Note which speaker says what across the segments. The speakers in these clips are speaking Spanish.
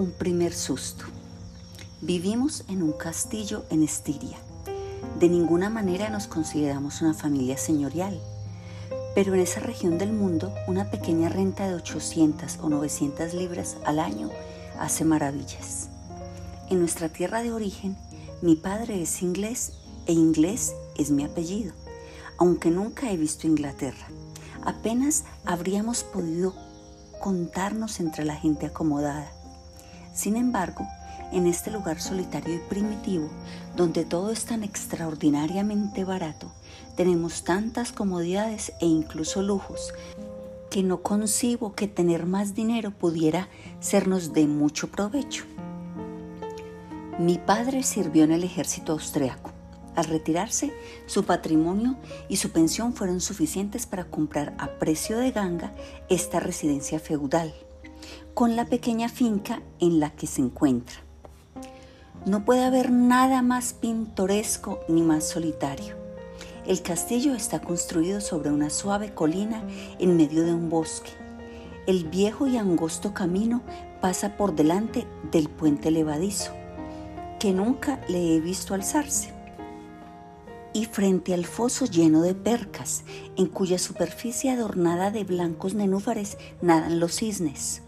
Speaker 1: Un primer susto. Vivimos en un castillo en Estiria. De ninguna manera nos consideramos una familia señorial, pero en esa región del mundo una pequeña renta de 800 o 900 libras al año hace maravillas. En nuestra tierra de origen, mi padre es inglés e inglés es mi apellido, aunque nunca he visto Inglaterra. Apenas habríamos podido contarnos entre la gente acomodada. Sin embargo, en este lugar solitario y primitivo, donde todo es tan extraordinariamente barato, tenemos tantas comodidades e incluso lujos, que no concibo que tener más dinero pudiera sernos de mucho provecho. Mi padre sirvió en el ejército austriaco. Al retirarse, su patrimonio y su pensión fueron suficientes para comprar a precio de ganga esta residencia feudal, con la pequeña finca en la que se encuentra. No puede haber nada más pintoresco ni más solitario. El castillo está construido sobre una suave colina en medio de un bosque. El viejo y angosto camino pasa por delante del puente levadizo, que nunca le he visto alzarse. Y frente al foso lleno de percas, en cuya superficie adornada de blancos nenúfares nadan los cisnes.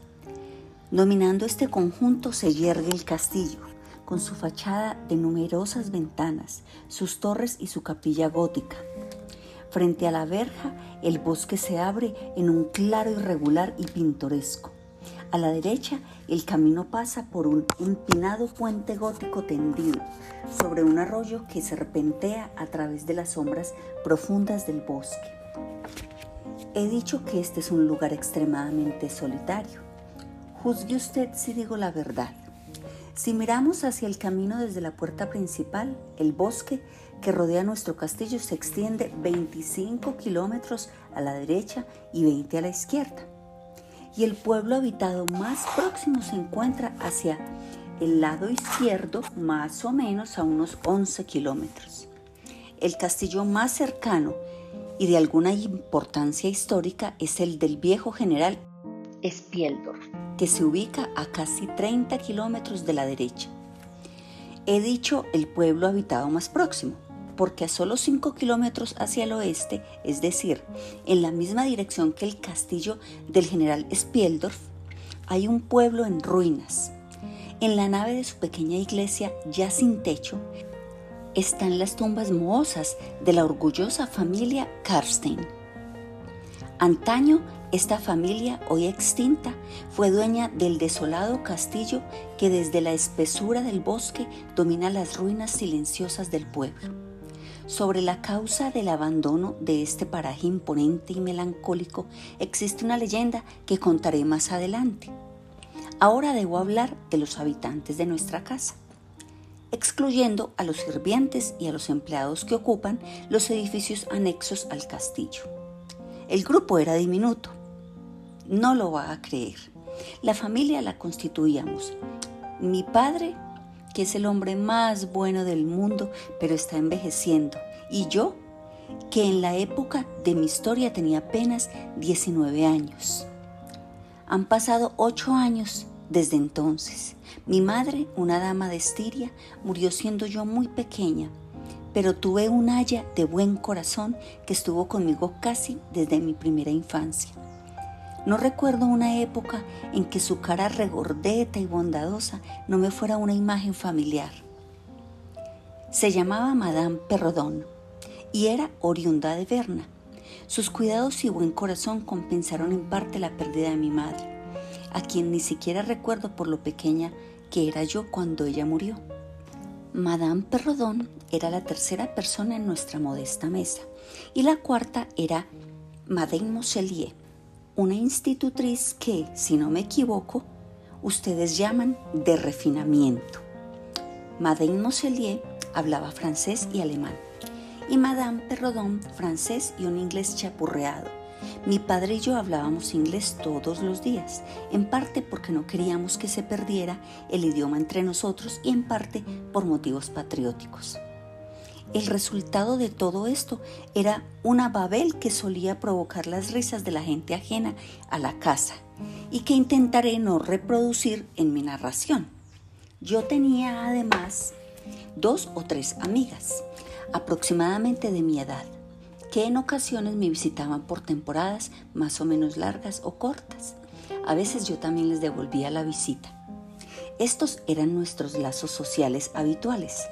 Speaker 1: Dominando este conjunto se yergue el castillo, con su fachada de numerosas ventanas, sus torres y su capilla gótica. Frente a la verja, el bosque se abre en un claro irregular y pintoresco. A la derecha, el camino pasa por un empinado puente gótico tendido sobre un arroyo que serpentea a través de las sombras profundas del bosque. He dicho que este es un lugar extremadamente solitario. Juzgue usted si digo la verdad. Si miramos hacia el camino desde la puerta principal, el bosque que rodea nuestro castillo se extiende 25 kilómetros a la derecha y 20 a la izquierda. Y el pueblo habitado más próximo se encuentra hacia el lado izquierdo, más o menos a unos 11 kilómetros. El castillo más cercano y de alguna importancia histórica es el del viejo general Spieldorf que se ubica a casi 30 kilómetros de la derecha. He dicho el pueblo habitado más próximo, porque a solo 5 kilómetros hacia el oeste, es decir, en la misma dirección que el castillo del general Spieldorf, hay un pueblo en ruinas. En la nave de su pequeña iglesia, ya sin techo, están las tumbas mohosas de la orgullosa familia Karstein. Antaño esta familia, hoy extinta, fue dueña del desolado castillo que desde la espesura del bosque domina las ruinas silenciosas del pueblo. Sobre la causa del abandono de este paraje imponente y melancólico existe una leyenda que contaré más adelante. Ahora debo hablar de los habitantes de nuestra casa, excluyendo a los sirvientes y a los empleados que ocupan los edificios anexos al castillo. El grupo era diminuto, no lo va a creer. La familia la constituíamos. Mi padre, que es el hombre más bueno del mundo, pero está envejeciendo. Y yo, que en la época de mi historia tenía apenas 19 años. Han pasado ocho años desde entonces. Mi madre, una dama de Estiria, murió siendo yo muy pequeña, pero tuve un haya de buen corazón que estuvo conmigo casi desde mi primera infancia. No recuerdo una época en que su cara regordeta y bondadosa no me fuera una imagen familiar. Se llamaba Madame Perrodón y era oriunda de Berna. Sus cuidados y buen corazón compensaron en parte la pérdida de mi madre, a quien ni siquiera recuerdo por lo pequeña que era yo cuando ella murió. Madame Perrodón era la tercera persona en nuestra modesta mesa y la cuarta era Madame Mosellier una institutriz que, si no me equivoco, ustedes llaman de refinamiento. Madame Mosellier hablaba francés y alemán y Madame Perrodon francés y un inglés chapurreado. Mi padre y yo hablábamos inglés todos los días, en parte porque no queríamos que se perdiera el idioma entre nosotros y en parte por motivos patrióticos. El resultado de todo esto era una Babel que solía provocar las risas de la gente ajena a la casa y que intentaré no reproducir en mi narración. Yo tenía además dos o tres amigas, aproximadamente de mi edad, que en ocasiones me visitaban por temporadas más o menos largas o cortas. A veces yo también les devolvía la visita. Estos eran nuestros lazos sociales habituales.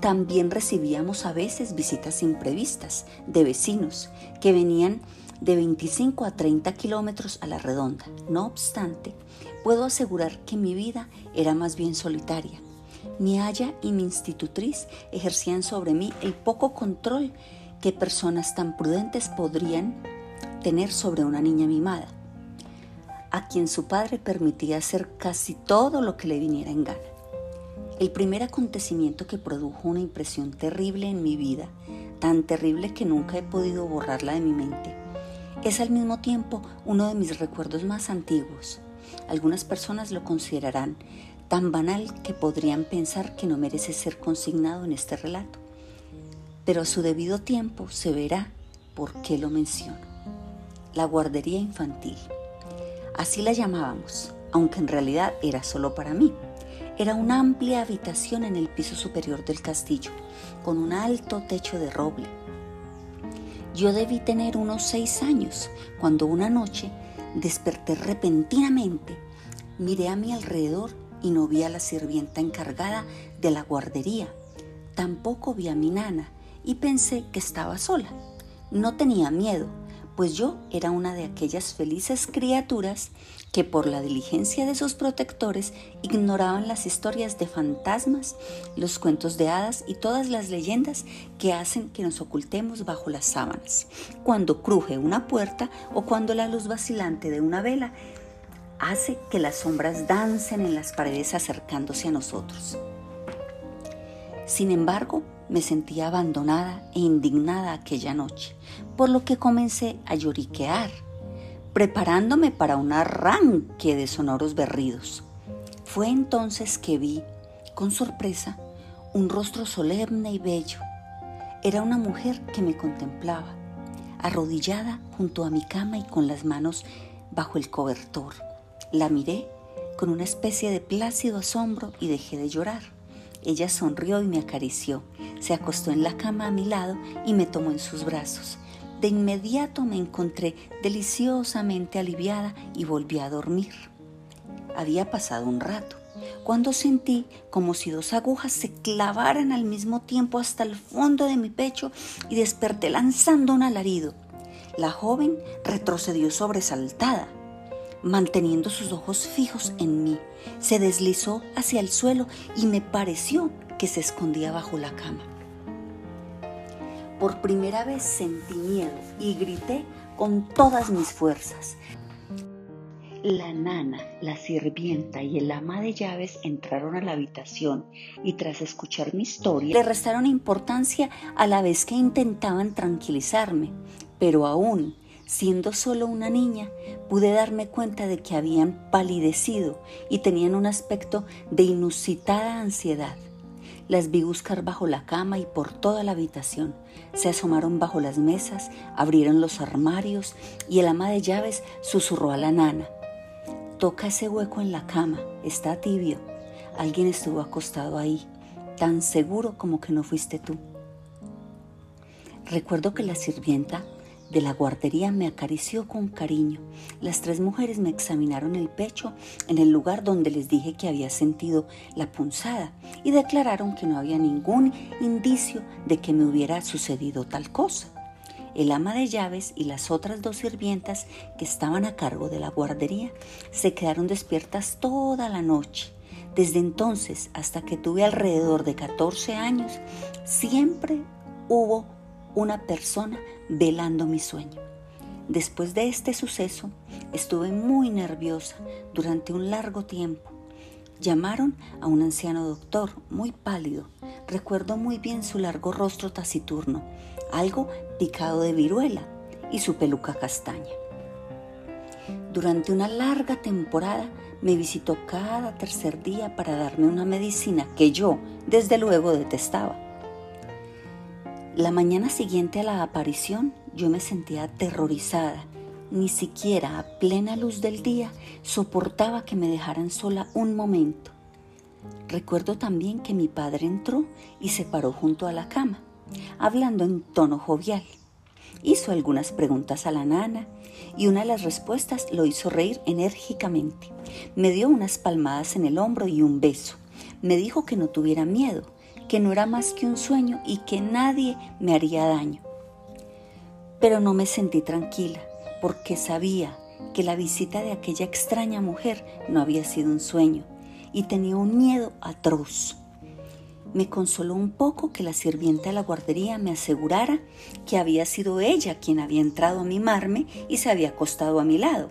Speaker 1: También recibíamos a veces visitas imprevistas de vecinos que venían de 25 a 30 kilómetros a la redonda. No obstante, puedo asegurar que mi vida era más bien solitaria. Mi haya y mi institutriz ejercían sobre mí el poco control que personas tan prudentes podrían tener sobre una niña mimada, a quien su padre permitía hacer casi todo lo que le viniera en gana. El primer acontecimiento que produjo una impresión terrible en mi vida, tan terrible que nunca he podido borrarla de mi mente, es al mismo tiempo uno de mis recuerdos más antiguos. Algunas personas lo considerarán tan banal que podrían pensar que no merece ser consignado en este relato, pero a su debido tiempo se verá por qué lo menciono. La guardería infantil. Así la llamábamos, aunque en realidad era solo para mí. Era una amplia habitación en el piso superior del castillo, con un alto techo de roble. Yo debí tener unos seis años cuando una noche desperté repentinamente, miré a mi alrededor y no vi a la sirvienta encargada de la guardería. Tampoco vi a mi nana y pensé que estaba sola. No tenía miedo, pues yo era una de aquellas felices criaturas que por la diligencia de sus protectores ignoraban las historias de fantasmas, los cuentos de hadas y todas las leyendas que hacen que nos ocultemos bajo las sábanas, cuando cruje una puerta o cuando la luz vacilante de una vela hace que las sombras dancen en las paredes acercándose a nosotros. Sin embargo, me sentía abandonada e indignada aquella noche, por lo que comencé a lloriquear, preparándome para un arranque de sonoros berridos. Fue entonces que vi, con sorpresa, un rostro solemne y bello. Era una mujer que me contemplaba, arrodillada junto a mi cama y con las manos bajo el cobertor. La miré con una especie de plácido asombro y dejé de llorar. Ella sonrió y me acarició, se acostó en la cama a mi lado y me tomó en sus brazos. De inmediato me encontré deliciosamente aliviada y volví a dormir. Había pasado un rato, cuando sentí como si dos agujas se clavaran al mismo tiempo hasta el fondo de mi pecho y desperté lanzando un alarido. La joven retrocedió sobresaltada manteniendo sus ojos fijos en mí. Se deslizó hacia el suelo y me pareció que se escondía bajo la cama. Por primera vez sentí miedo y grité con todas mis fuerzas. La nana, la sirvienta y el ama de llaves entraron a la habitación y tras escuchar mi historia le restaron importancia a la vez que intentaban tranquilizarme, pero aún Siendo solo una niña, pude darme cuenta de que habían palidecido y tenían un aspecto de inusitada ansiedad. Las vi buscar bajo la cama y por toda la habitación. Se asomaron bajo las mesas, abrieron los armarios y el ama de llaves susurró a la nana. Toca ese hueco en la cama, está tibio. Alguien estuvo acostado ahí, tan seguro como que no fuiste tú. Recuerdo que la sirvienta de la guardería me acarició con cariño. Las tres mujeres me examinaron el pecho en el lugar donde les dije que había sentido la punzada y declararon que no había ningún indicio de que me hubiera sucedido tal cosa. El ama de llaves y las otras dos sirvientas que estaban a cargo de la guardería se quedaron despiertas toda la noche. Desde entonces hasta que tuve alrededor de 14 años, siempre hubo una persona velando mi sueño. Después de este suceso, estuve muy nerviosa durante un largo tiempo. Llamaron a un anciano doctor, muy pálido. Recuerdo muy bien su largo rostro taciturno, algo picado de viruela, y su peluca castaña. Durante una larga temporada me visitó cada tercer día para darme una medicina que yo, desde luego, detestaba. La mañana siguiente a la aparición yo me sentía aterrorizada ni siquiera a plena luz del día soportaba que me dejaran sola un momento. Recuerdo también que mi padre entró y se paró junto a la cama, hablando en tono jovial. Hizo algunas preguntas a la nana y una de las respuestas lo hizo reír enérgicamente. Me dio unas palmadas en el hombro y un beso. Me dijo que no tuviera miedo, que no era más que un sueño y que nadie me haría daño. Pero no me sentí tranquila porque sabía que la visita de aquella extraña mujer no había sido un sueño y tenía un miedo atroz. Me consoló un poco que la sirvienta de la guardería me asegurara que había sido ella quien había entrado a mimarme y se había acostado a mi lado.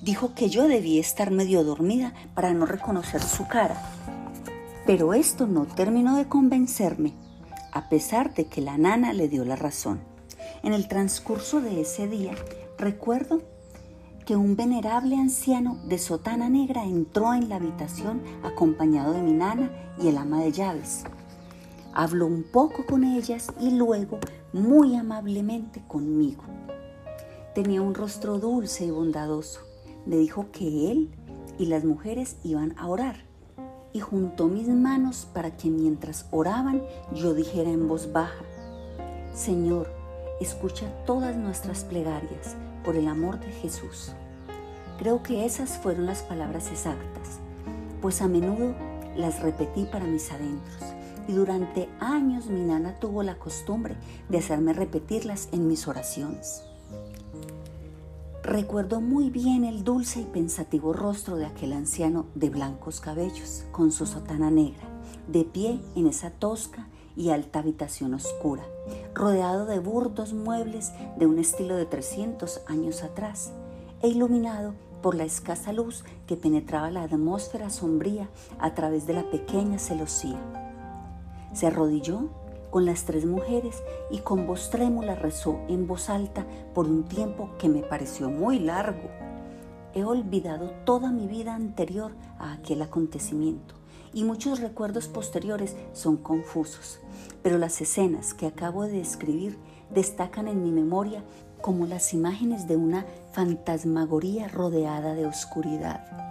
Speaker 1: Dijo que yo debía estar medio dormida para no reconocer su cara. Pero esto no terminó de convencerme, a pesar de que la nana le dio la razón. En el transcurso de ese día, recuerdo que un venerable anciano de sotana negra entró en la habitación acompañado de mi nana y el ama de llaves. Habló un poco con ellas y luego muy amablemente conmigo. Tenía un rostro dulce y bondadoso. Me dijo que él y las mujeres iban a orar y juntó mis manos para que mientras oraban yo dijera en voz baja, Señor, escucha todas nuestras plegarias por el amor de Jesús. Creo que esas fueron las palabras exactas, pues a menudo las repetí para mis adentros y durante años mi nana tuvo la costumbre de hacerme repetirlas en mis oraciones. Recuerdo muy bien el dulce y pensativo rostro de aquel anciano de blancos cabellos, con su sotana negra, de pie en esa tosca y alta habitación oscura, rodeado de burdos muebles de un estilo de 300 años atrás e iluminado por la escasa luz que penetraba la atmósfera sombría a través de la pequeña celosía. Se arrodilló con las tres mujeres y con voz trémula rezó en voz alta por un tiempo que me pareció muy largo. He olvidado toda mi vida anterior a aquel acontecimiento y muchos recuerdos posteriores son confusos, pero las escenas que acabo de describir destacan en mi memoria como las imágenes de una fantasmagoría rodeada de oscuridad.